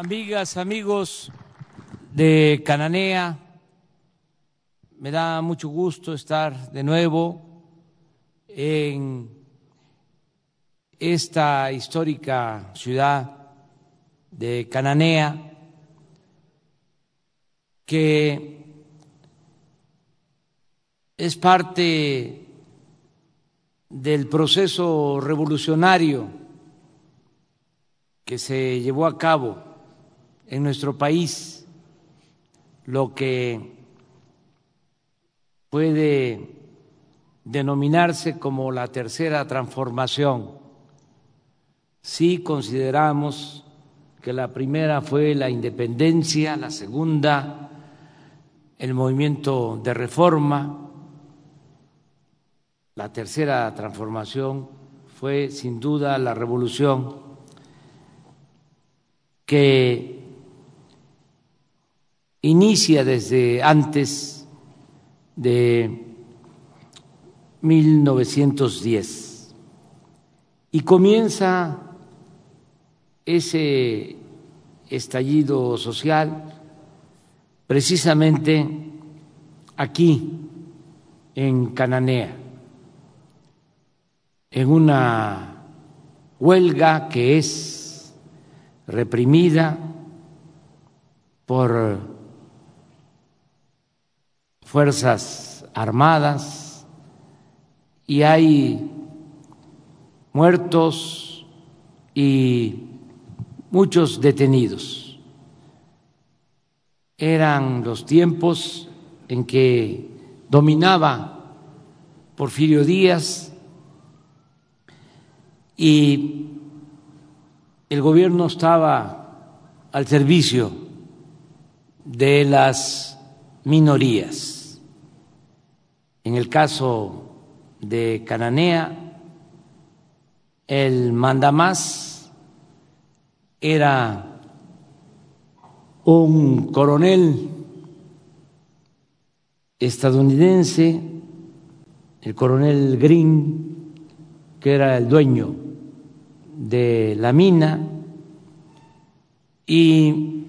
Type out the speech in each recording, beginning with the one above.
amigas, amigos de Cananea, me da mucho gusto estar de nuevo en esta histórica ciudad de Cananea, que es parte del proceso revolucionario que se llevó a cabo en nuestro país, lo que puede denominarse como la tercera transformación. Sí consideramos que la primera fue la independencia, la segunda el movimiento de reforma, la tercera transformación fue sin duda la revolución que inicia desde antes de 1910 y comienza ese estallido social precisamente aquí en Cananea en una huelga que es reprimida por fuerzas armadas y hay muertos y muchos detenidos. Eran los tiempos en que dominaba Porfirio Díaz y el gobierno estaba al servicio de las minorías. En el caso de Cananea, el mandamás era un coronel estadounidense, el coronel Green, que era el dueño de la mina. Y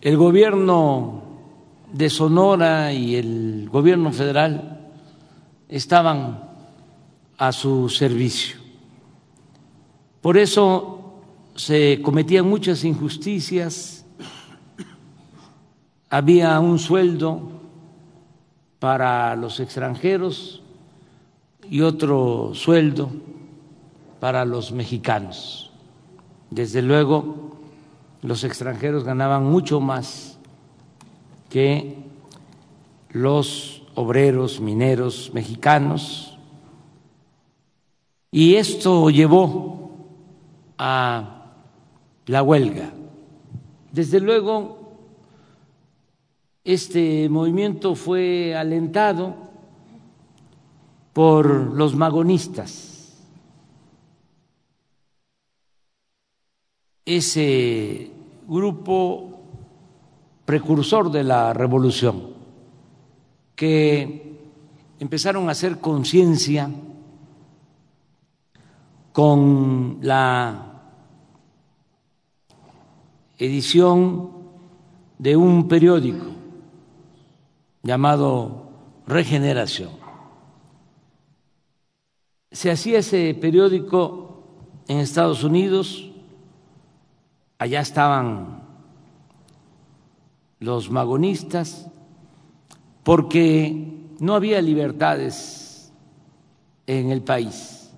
el gobierno de Sonora y el gobierno federal estaban a su servicio. Por eso se cometían muchas injusticias, había un sueldo para los extranjeros y otro sueldo para los mexicanos. Desde luego, los extranjeros ganaban mucho más que los obreros mineros mexicanos y esto llevó a la huelga. Desde luego, este movimiento fue alentado por los magonistas ese grupo precursor de la revolución, que empezaron a hacer conciencia con la edición de un periódico llamado Regeneración. Se hacía ese periódico en Estados Unidos allá estaban los magonistas, porque no había libertades en el país.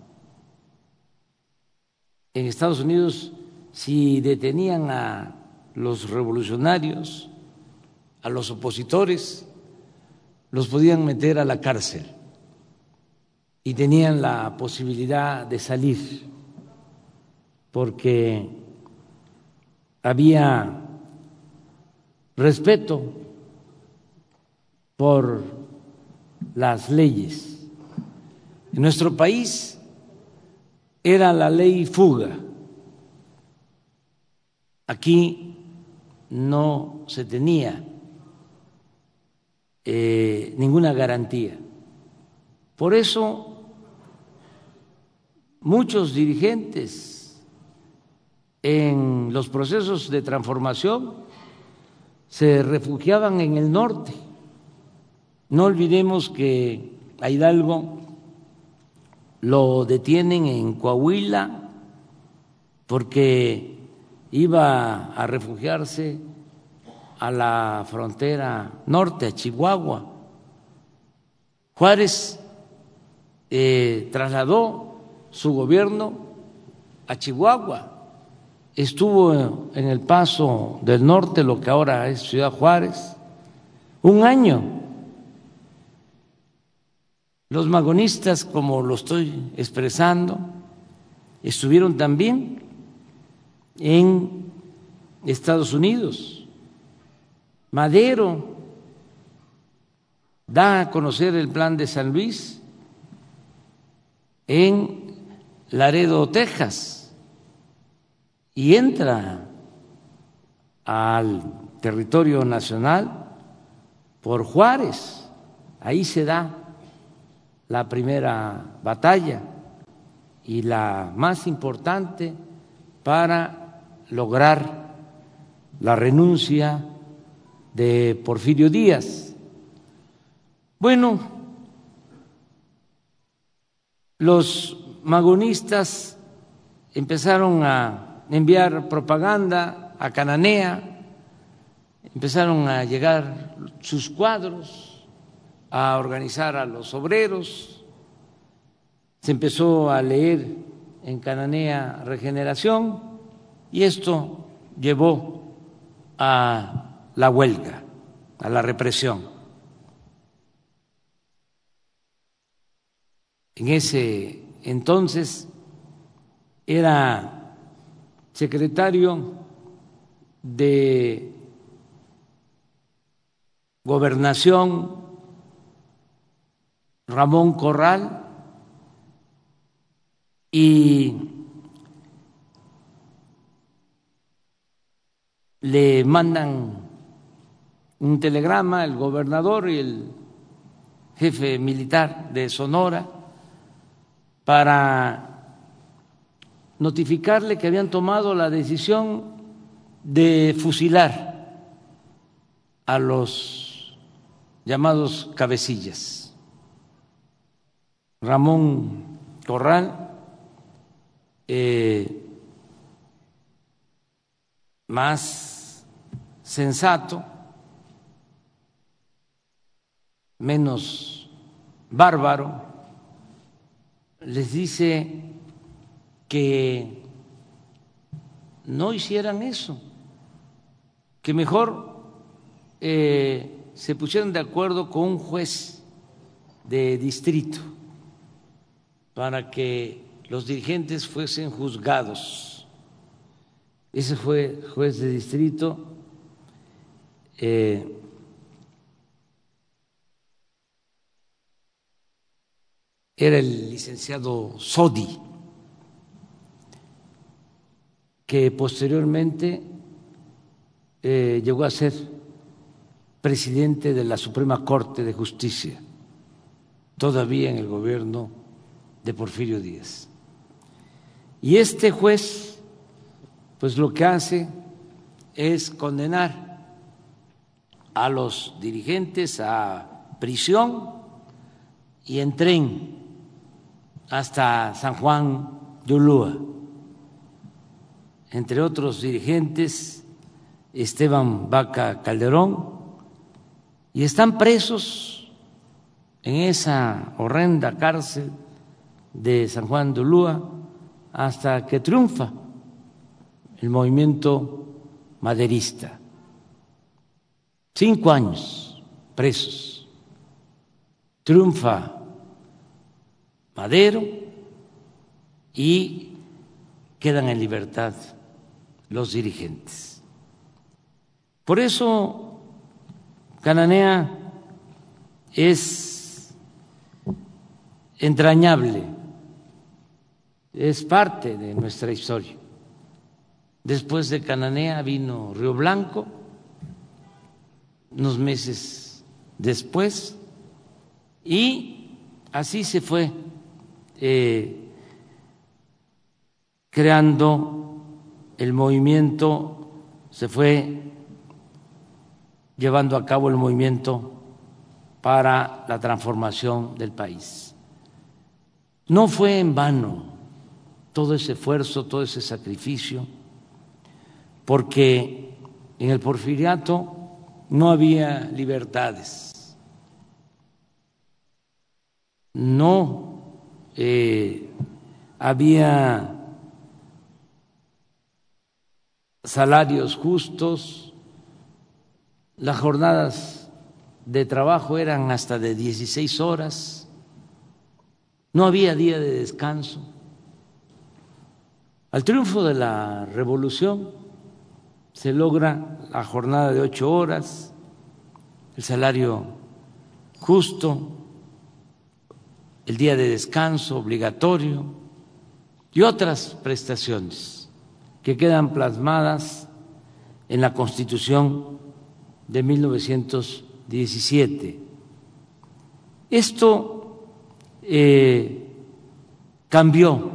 En Estados Unidos, si detenían a los revolucionarios, a los opositores, los podían meter a la cárcel y tenían la posibilidad de salir, porque había respeto por las leyes. En nuestro país era la ley fuga. Aquí no se tenía eh, ninguna garantía. Por eso muchos dirigentes en los procesos de transformación se refugiaban en el norte. No olvidemos que a Hidalgo lo detienen en Coahuila porque iba a refugiarse a la frontera norte, a Chihuahua. Juárez eh, trasladó su gobierno a Chihuahua, estuvo en el paso del norte, lo que ahora es Ciudad Juárez, un año. Los magonistas, como lo estoy expresando, estuvieron también en Estados Unidos Madero da a conocer el plan de San Luis en Laredo, Texas, y entra al territorio nacional por Juárez. Ahí se da la primera batalla y la más importante para lograr la renuncia de Porfirio Díaz. Bueno, los magonistas empezaron a enviar propaganda a Cananea, empezaron a llegar sus cuadros, a organizar a los obreros, se empezó a leer en Cananea Regeneración y esto llevó a la huelga, a la represión. En ese entonces era secretario de gobernación Ramón Corral y le mandan un telegrama el gobernador y el jefe militar de Sonora para notificarle que habían tomado la decisión de fusilar a los llamados cabecillas. Ramón Corral, eh, más sensato, menos bárbaro, les dice que no hicieran eso, que mejor eh, se pusieran de acuerdo con un juez de distrito para que los dirigentes fuesen juzgados. Ese fue juez de distrito. Eh, era el licenciado Sodi, que posteriormente eh, llegó a ser presidente de la Suprema Corte de Justicia, todavía en el gobierno de Porfirio Díaz. Y este juez, pues lo que hace es condenar a los dirigentes a prisión y en tren hasta San Juan de Ulúa. Entre otros dirigentes, Esteban Vaca Calderón, y están presos en esa horrenda cárcel de San Juan de Ulúa hasta que triunfa el movimiento maderista. Cinco años presos. Triunfa Madero y quedan en libertad los dirigentes. Por eso Cananea es entrañable, es parte de nuestra historia. Después de Cananea vino Río Blanco, unos meses después, y así se fue eh, creando el movimiento se fue llevando a cabo el movimiento para la transformación del país. No fue en vano todo ese esfuerzo, todo ese sacrificio, porque en el porfiriato no había libertades, no eh, había salarios justos, las jornadas de trabajo eran hasta de 16 horas, no había día de descanso. Al triunfo de la revolución se logra la jornada de ocho horas, el salario justo, el día de descanso obligatorio y otras prestaciones que quedan plasmadas en la Constitución de 1917. Esto eh, cambió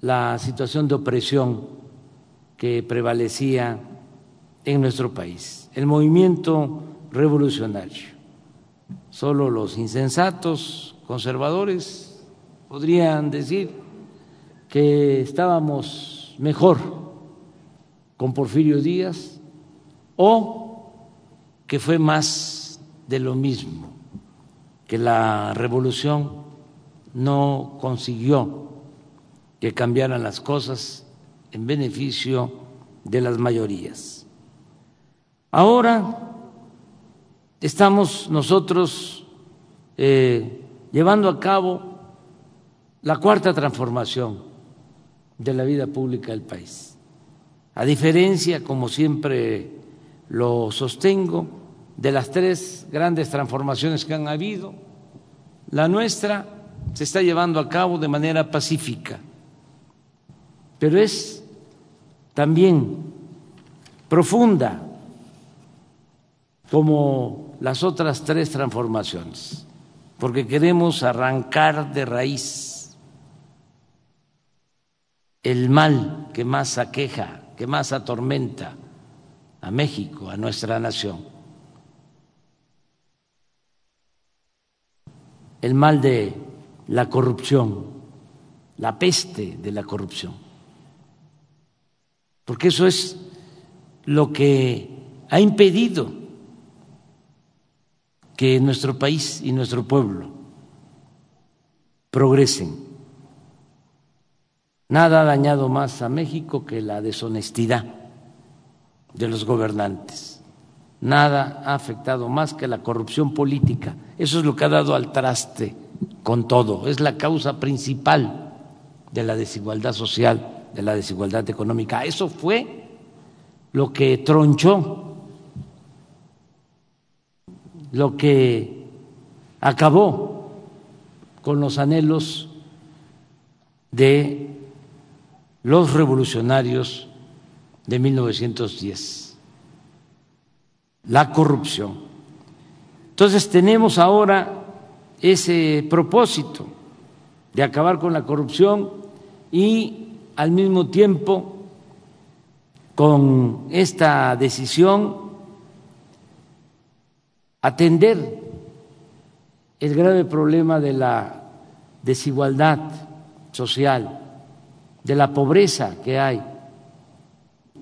la situación de opresión que prevalecía en nuestro país, el movimiento revolucionario. Solo los insensatos conservadores podrían decir que estábamos mejor con Porfirio Díaz o que fue más de lo mismo, que la revolución no consiguió que cambiaran las cosas en beneficio de las mayorías. Ahora estamos nosotros eh, llevando a cabo la cuarta transformación de la vida pública del país. A diferencia, como siempre lo sostengo, de las tres grandes transformaciones que han habido, la nuestra se está llevando a cabo de manera pacífica, pero es también profunda como las otras tres transformaciones, porque queremos arrancar de raíz el mal que más aqueja, que más atormenta a México, a nuestra nación. El mal de la corrupción, la peste de la corrupción. Porque eso es lo que ha impedido que nuestro país y nuestro pueblo progresen. Nada ha dañado más a México que la deshonestidad de los gobernantes. Nada ha afectado más que la corrupción política. Eso es lo que ha dado al traste con todo. Es la causa principal de la desigualdad social, de la desigualdad económica. Eso fue lo que tronchó lo que acabó con los anhelos de los revolucionarios de 1910, la corrupción. Entonces tenemos ahora ese propósito de acabar con la corrupción y al mismo tiempo con esta decisión atender el grave problema de la desigualdad social, de la pobreza que hay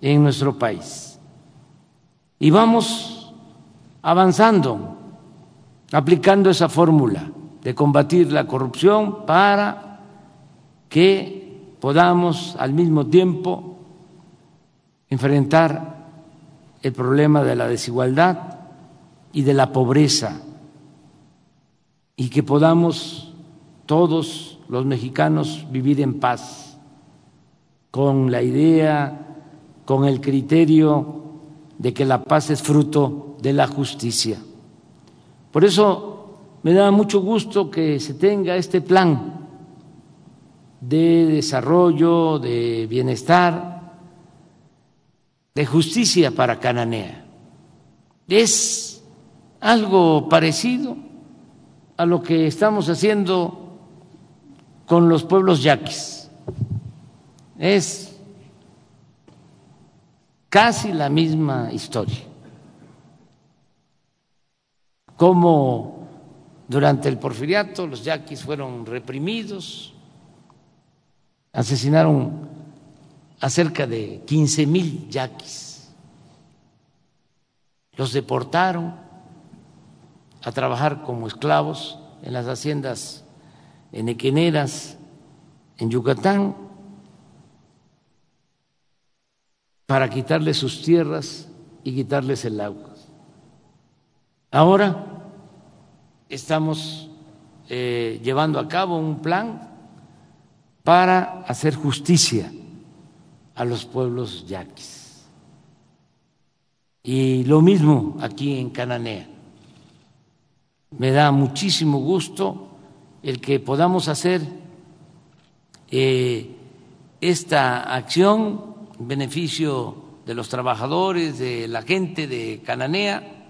en nuestro país. Y vamos avanzando, aplicando esa fórmula de combatir la corrupción para que podamos al mismo tiempo enfrentar el problema de la desigualdad y de la pobreza y que podamos todos los mexicanos vivir en paz con la idea, con el criterio de que la paz es fruto de la justicia. Por eso me da mucho gusto que se tenga este plan de desarrollo, de bienestar, de justicia para Cananea. Es algo parecido a lo que estamos haciendo con los pueblos yaquis. Es casi la misma historia. Como durante el porfiriato los yaquis fueron reprimidos, asesinaron a cerca de 15 mil yaquis, los deportaron a trabajar como esclavos en las haciendas enequeneras en Yucatán para quitarles sus tierras y quitarles el agua. Ahora estamos eh, llevando a cabo un plan para hacer justicia a los pueblos yaquis. Y lo mismo aquí en Cananea. Me da muchísimo gusto el que podamos hacer eh, esta acción en beneficio de los trabajadores, de la gente de Cananea,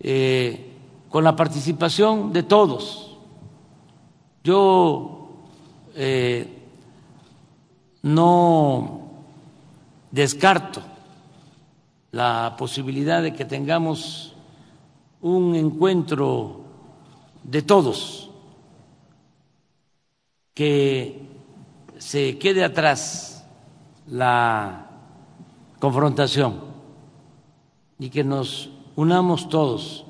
eh, con la participación de todos. Yo eh, no descarto la posibilidad de que tengamos un encuentro de todos, que se quede atrás la confrontación y que nos unamos todos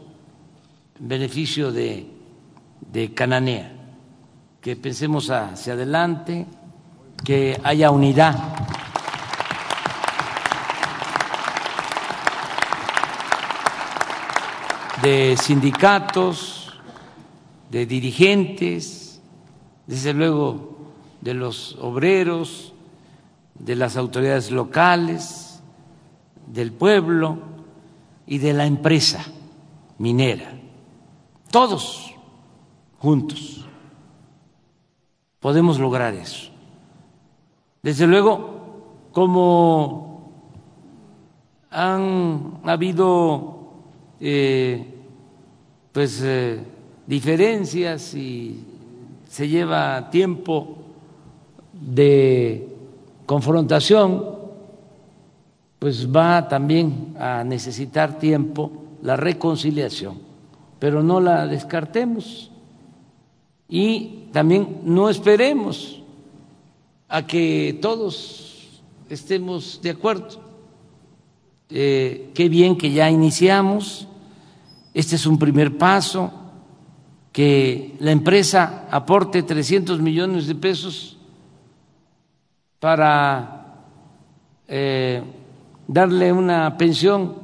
en beneficio de, de Cananea, que pensemos hacia adelante, que haya unidad. de sindicatos, de dirigentes, desde luego de los obreros, de las autoridades locales, del pueblo y de la empresa minera, todos juntos podemos lograr eso. Desde luego, como han habido eh, pues eh, diferencias y se lleva tiempo de confrontación, pues va también a necesitar tiempo la reconciliación, pero no la descartemos y también no esperemos a que todos estemos de acuerdo. Eh, qué bien que ya iniciamos, este es un primer paso, que la empresa aporte 300 millones de pesos para eh, darle una pensión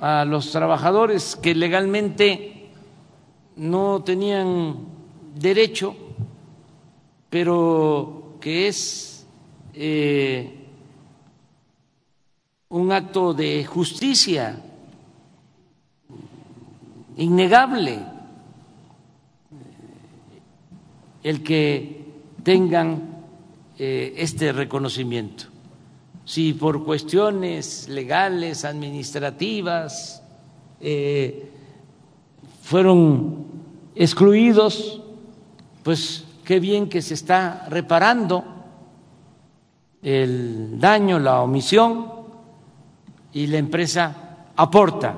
a los trabajadores que legalmente no tenían derecho, pero que es eh, un acto de justicia innegable. El que tengan eh, este reconocimiento. Si por cuestiones legales, administrativas, eh, fueron excluidos, pues qué bien que se está reparando el daño, la omisión, y la empresa aporta.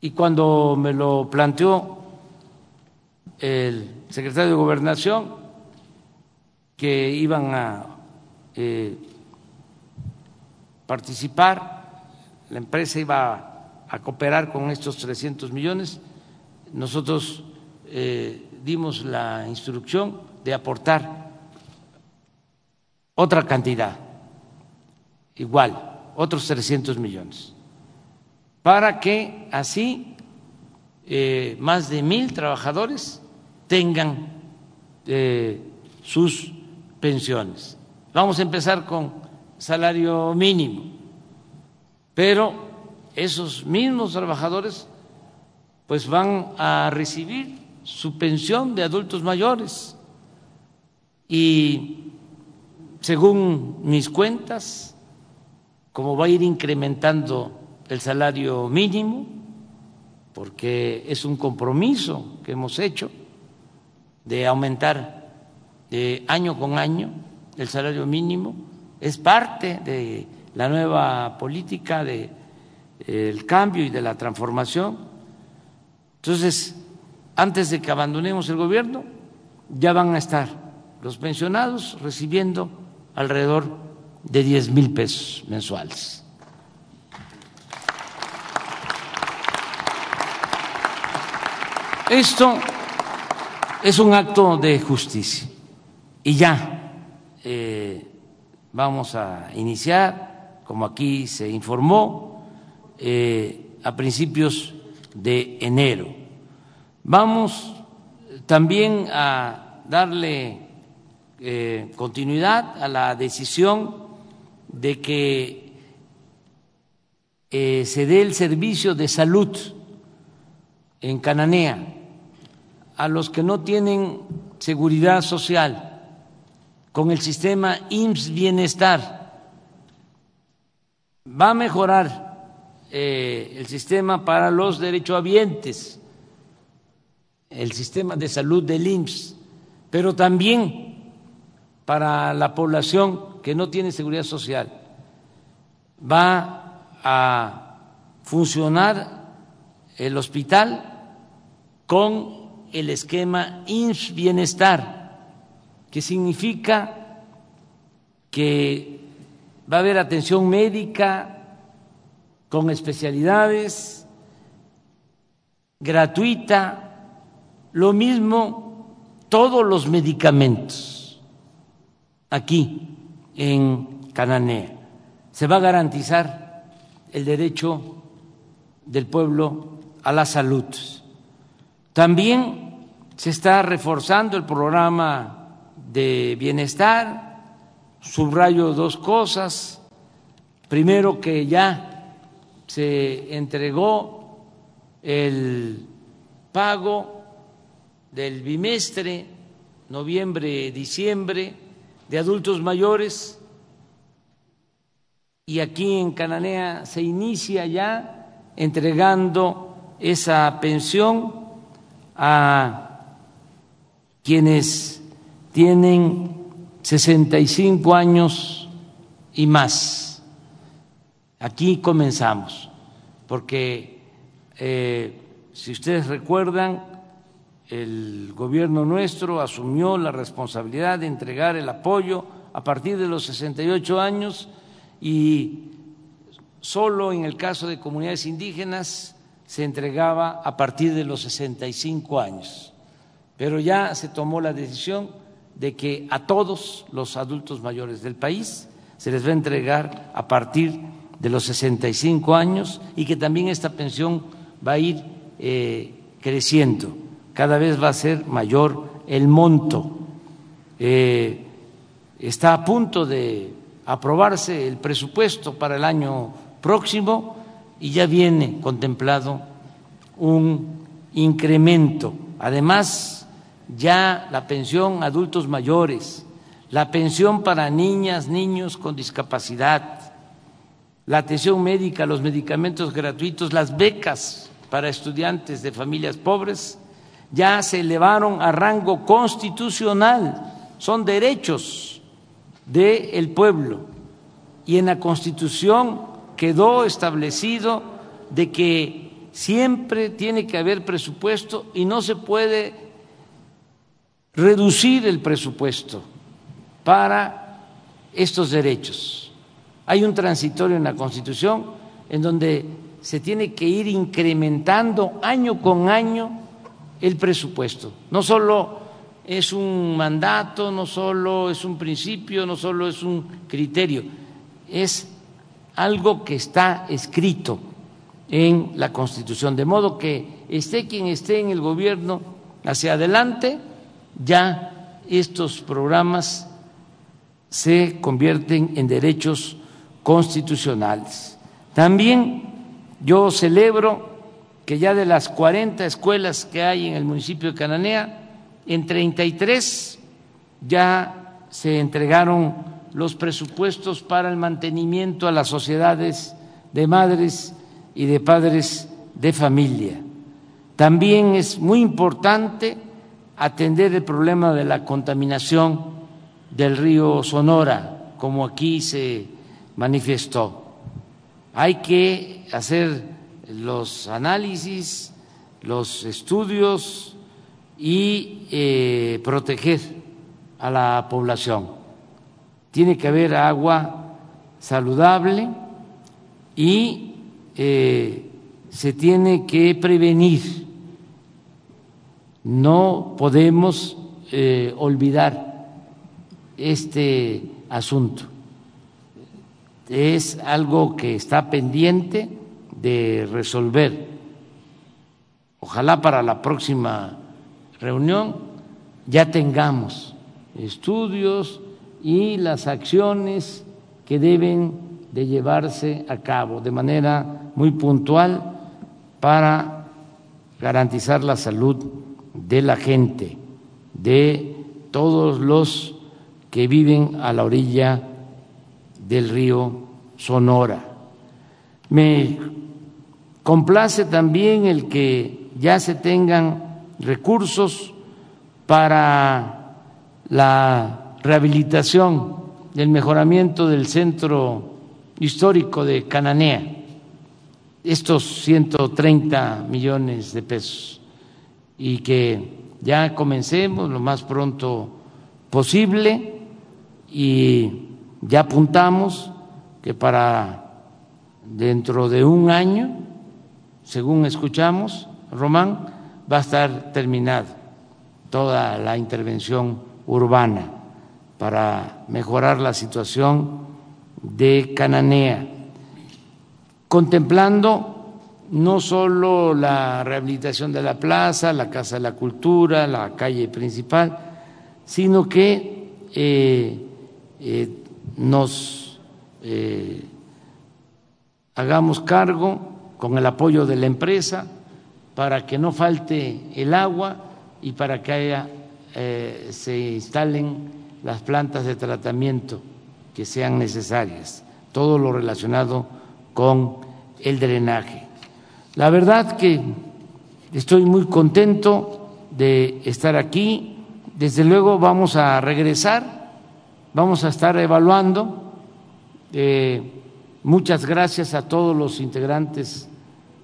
Y cuando me lo planteó el secretario de Gobernación, que iban a eh, participar, la empresa iba a cooperar con estos 300 millones, nosotros eh, dimos la instrucción de aportar otra cantidad, igual, otros 300 millones, para que así eh, más de mil trabajadores tengan sus pensiones. Vamos a empezar con salario mínimo, pero esos mismos trabajadores pues van a recibir su pensión de adultos mayores y según mis cuentas, como va a ir incrementando el salario mínimo, porque es un compromiso que hemos hecho de aumentar de año con año el salario mínimo, es parte de la nueva política de el cambio y de la transformación. Entonces, antes de que abandonemos el gobierno, ya van a estar los pensionados recibiendo alrededor de 10 mil pesos mensuales. Esto es un acto de justicia y ya eh, vamos a iniciar, como aquí se informó, eh, a principios de enero. Vamos también a darle eh, continuidad a la decisión de que se dé el servicio de salud en Cananea a los que no tienen seguridad social con el sistema IMSS Bienestar. Va a mejorar eh, el sistema para los derechohabientes, el sistema de salud del IMSS, pero también para la población que no tiene seguridad social. Va a funcionar el hospital con el esquema INS Bienestar, que significa que va a haber atención médica con especialidades, gratuita, lo mismo todos los medicamentos aquí en Cananea. Se va a garantizar el derecho del pueblo a la salud. También se está reforzando el programa de bienestar. Subrayo dos cosas. Primero, que ya se entregó el pago del bimestre, noviembre-diciembre, de adultos mayores. Y aquí en Cananea se inicia ya entregando esa pensión a quienes tienen 65 años y más. Aquí comenzamos, porque eh, si ustedes recuerdan, el gobierno nuestro asumió la responsabilidad de entregar el apoyo a partir de los 68 años y solo en el caso de comunidades indígenas se entregaba a partir de los 65 años, pero ya se tomó la decisión de que a todos los adultos mayores del país se les va a entregar a partir de los 65 años y que también esta pensión va a ir eh, creciendo, cada vez va a ser mayor el monto. Eh, está a punto de aprobarse el presupuesto para el año próximo y ya viene contemplado un incremento. Además, ya la pensión a adultos mayores, la pensión para niñas, niños con discapacidad, la atención médica, los medicamentos gratuitos, las becas para estudiantes de familias pobres, ya se elevaron a rango constitucional, son derechos del pueblo. Y en la Constitución quedó establecido de que siempre tiene que haber presupuesto y no se puede reducir el presupuesto para estos derechos. Hay un transitorio en la Constitución en donde se tiene que ir incrementando año con año el presupuesto. No solo es un mandato, no solo es un principio, no solo es un criterio, es algo que está escrito en la Constitución, de modo que esté quien esté en el gobierno hacia adelante, ya estos programas se convierten en derechos constitucionales. También yo celebro que ya de las 40 escuelas que hay en el municipio de Cananea, en 33 ya se entregaron los presupuestos para el mantenimiento a las sociedades de madres y de padres de familia. También es muy importante atender el problema de la contaminación del río Sonora, como aquí se manifestó. Hay que hacer los análisis, los estudios y eh, proteger a la población. Tiene que haber agua saludable y eh, se tiene que prevenir. No podemos eh, olvidar este asunto. Es algo que está pendiente de resolver. Ojalá para la próxima reunión ya tengamos estudios y las acciones que deben de llevarse a cabo de manera muy puntual para garantizar la salud de la gente, de todos los que viven a la orilla del río Sonora. Me complace también el que ya se tengan recursos para la rehabilitación, el mejoramiento del centro histórico de Cananea, estos 130 millones de pesos, y que ya comencemos lo más pronto posible y ya apuntamos que para dentro de un año, según escuchamos, Román, va a estar terminada toda la intervención urbana para mejorar la situación de Cananea, contemplando no solo la rehabilitación de la plaza, la Casa de la Cultura, la calle principal, sino que eh, eh, nos eh, hagamos cargo con el apoyo de la empresa para que no falte el agua y para que haya, se instalen las plantas de tratamiento que sean necesarias, todo lo relacionado con el drenaje. La verdad que estoy muy contento de estar aquí, desde luego vamos a regresar Vamos a estar evaluando. Eh, muchas gracias a todos los integrantes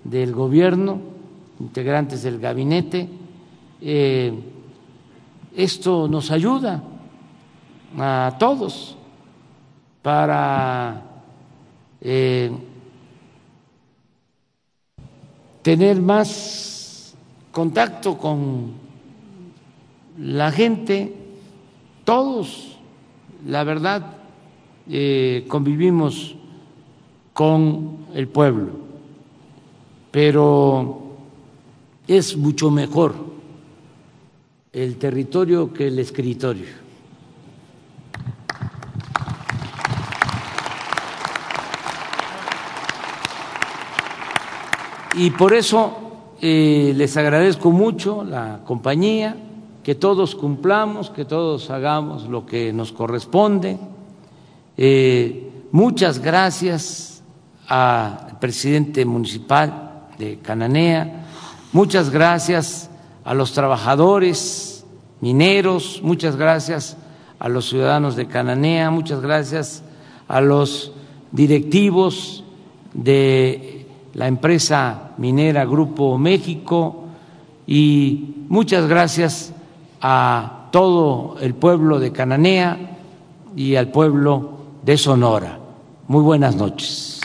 del gobierno, integrantes del gabinete. Eh, esto nos ayuda a todos para eh, tener más contacto con la gente, todos la verdad, eh, convivimos con el pueblo, pero es mucho mejor el territorio que el escritorio. Y por eso eh, les agradezco mucho la compañía que todos cumplamos, que todos hagamos lo que nos corresponde. Eh, muchas gracias al presidente municipal de Cananea, muchas gracias a los trabajadores mineros, muchas gracias a los ciudadanos de Cananea, muchas gracias a los directivos de la empresa minera Grupo México y muchas gracias a todo el pueblo de Cananea y al pueblo de Sonora. Muy buenas noches.